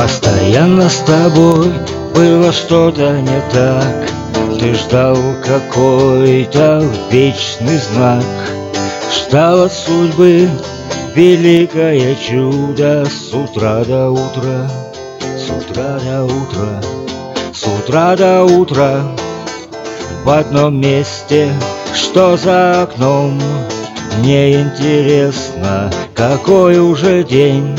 Постоянно с тобой было что-то не так. Ты ждал какой-то вечный знак. Ждал от судьбы великое чудо. С утра до утра, с утра до утра С утра до утра. В одном месте, что за окном Мне интересно, какой уже день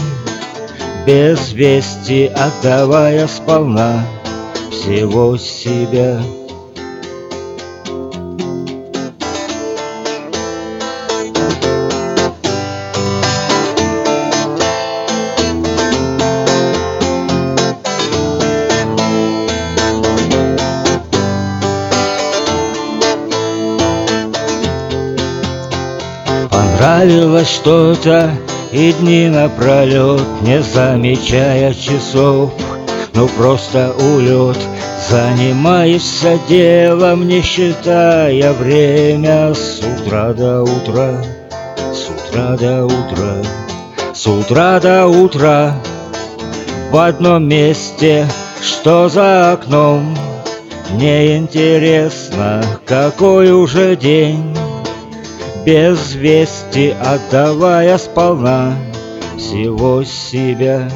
без вести отдавая сполна всего себя. Понравилось что-то и дни напролет, не замечая часов. Ну просто улет, занимаешься делом, не считая время. С утра до утра, с утра до утра, с утра до утра. В одном месте, что за окном? Мне интересно, какой уже день без вести отдавая сполна всего себя.